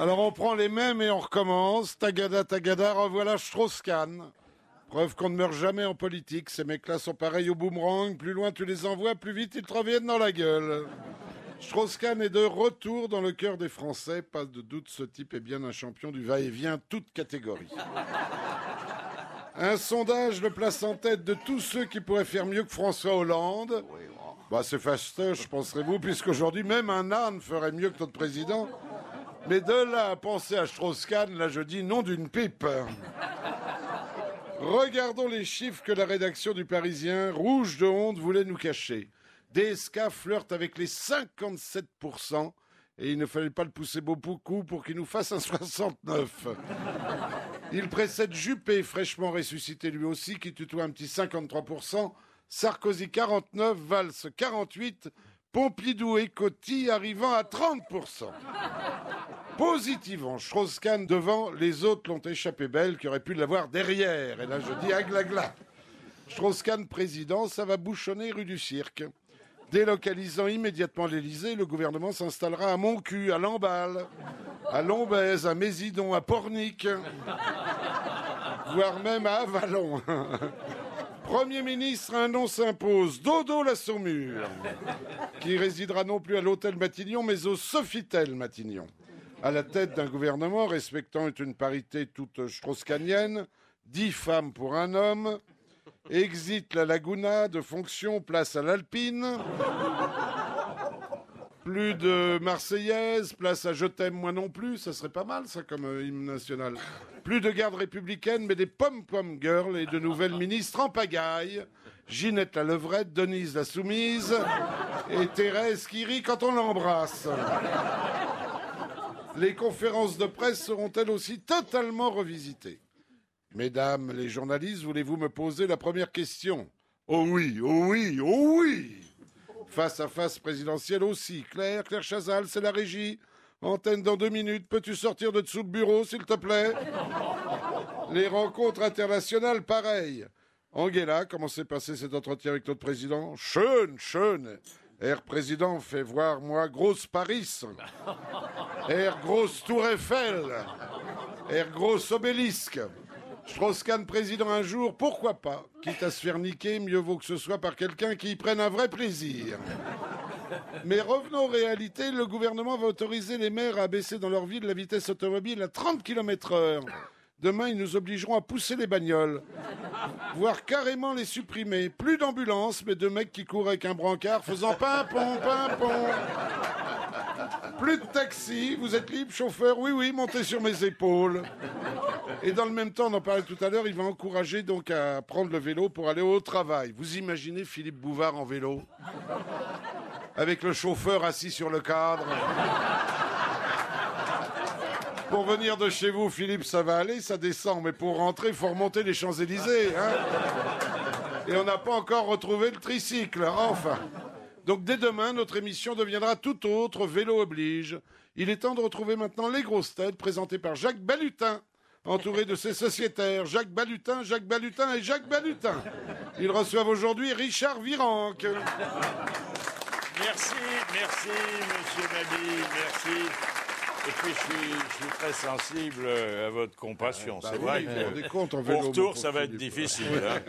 Alors on prend les mêmes et on recommence. Tagada, tagada, revoilà Strauss-Kahn. Preuve qu'on ne meurt jamais en politique. Ces mecs-là sont pareils au boomerang. Plus loin tu les envoies, plus vite ils te reviennent dans la gueule. Strauss-Kahn est de retour dans le cœur des Français. Pas de doute, ce type est bien un champion du va-et-vient, toute catégorie. Un sondage le place en tête de tous ceux qui pourraient faire mieux que François Hollande. Bah, c'est fastoche, penserez-vous, puisqu'aujourd'hui, même un âne ferait mieux que notre président. Mais de là à penser à Strauss-Kahn, là, je dis non d'une pipe. Regardons les chiffres que la rédaction du Parisien, rouge de honte, voulait nous cacher. DSK flirte avec les 57%, et il ne fallait pas le pousser beaucoup pour qu'il nous fasse un 69. Il précède Juppé, fraîchement ressuscité lui aussi, qui tutoie un petit 53%. Sarkozy 49, Valls 48, Pompidou et Coty arrivant à 30%. Positivement, Strauss-Kahn devant, les autres l'ont échappé belle, qui aurait pu l'avoir derrière. Et là, je dis aglagla. Strauss-Kahn président, ça va bouchonner rue du Cirque. Délocalisant immédiatement l'Élysée, le gouvernement s'installera à Montcu, à Lamballe, à Lombez, à Mésidon, à Pornic, voire même à Avalon. Premier ministre, un nom s'impose, Dodo la Saumure, qui résidera non plus à l'hôtel Matignon, mais au Sofitel Matignon. À la tête d'un gouvernement respectant une parité toute strauss-kahnienne, dix femmes pour un homme, exit la Laguna, de fonction, place à l'Alpine. Plus de Marseillaise, place à Je t'aime moi non plus, ça serait pas mal ça comme euh, hymne national. Plus de garde républicaine, mais des pom-pom girls et de nouvelles ministres en pagaille. Ginette la levrette, Denise la soumise et Thérèse qui rit quand on l'embrasse. Les conférences de presse seront elles aussi totalement revisitées? Mesdames les journalistes, voulez-vous me poser la première question? Oh oui, oh oui, oh oui Face à face présidentielle aussi. Claire, Claire Chazal, c'est la régie. Antenne dans deux minutes. Peux-tu sortir de dessous le bureau, s'il te plaît? Les rencontres internationales, pareil. Angela, comment s'est passé cet entretien avec notre président? Schön, schön. Herr Président fait voir moi grosse Paris. Herr grosse Tour Eiffel. Herr grosse obélisque. Strauss-Kahn président un jour, pourquoi pas Quitte à se faire niquer, mieux vaut que ce soit par quelqu'un qui y prenne un vrai plaisir. Mais revenons aux réalités, le gouvernement va autoriser les maires à baisser dans leur ville la vitesse automobile à 30 km heure. Demain, ils nous obligeront à pousser les bagnoles, voire carrément les supprimer. Plus d'ambulances, mais de mecs qui courent avec un brancard faisant pimpon, pimpon. Plus de taxi, vous êtes libre, chauffeur Oui, oui, montez sur mes épaules. Et dans le même temps, on en parlait tout à l'heure, il va encourager donc à prendre le vélo pour aller au travail. Vous imaginez Philippe Bouvard en vélo Avec le chauffeur assis sur le cadre pour venir de chez vous, Philippe, ça va aller, ça descend. Mais pour rentrer, il faut remonter les Champs-Élysées. Hein Et on n'a pas encore retrouvé le tricycle. Enfin. Donc dès demain, notre émission deviendra tout autre, vélo oblige. Il est temps de retrouver maintenant les grosses têtes présentées par Jacques Balutin, entouré de ses sociétaires, Jacques Balutin, Jacques Balutin et Jacques Balutin. Ils reçoivent aujourd'hui Richard Virenque. Merci, merci, monsieur Mabille, merci. Et puis, je suis, je suis très sensible à votre compassion. Bah C'est oui, vrai que compte, au vélo, retour, mon ça va être difficile. hein.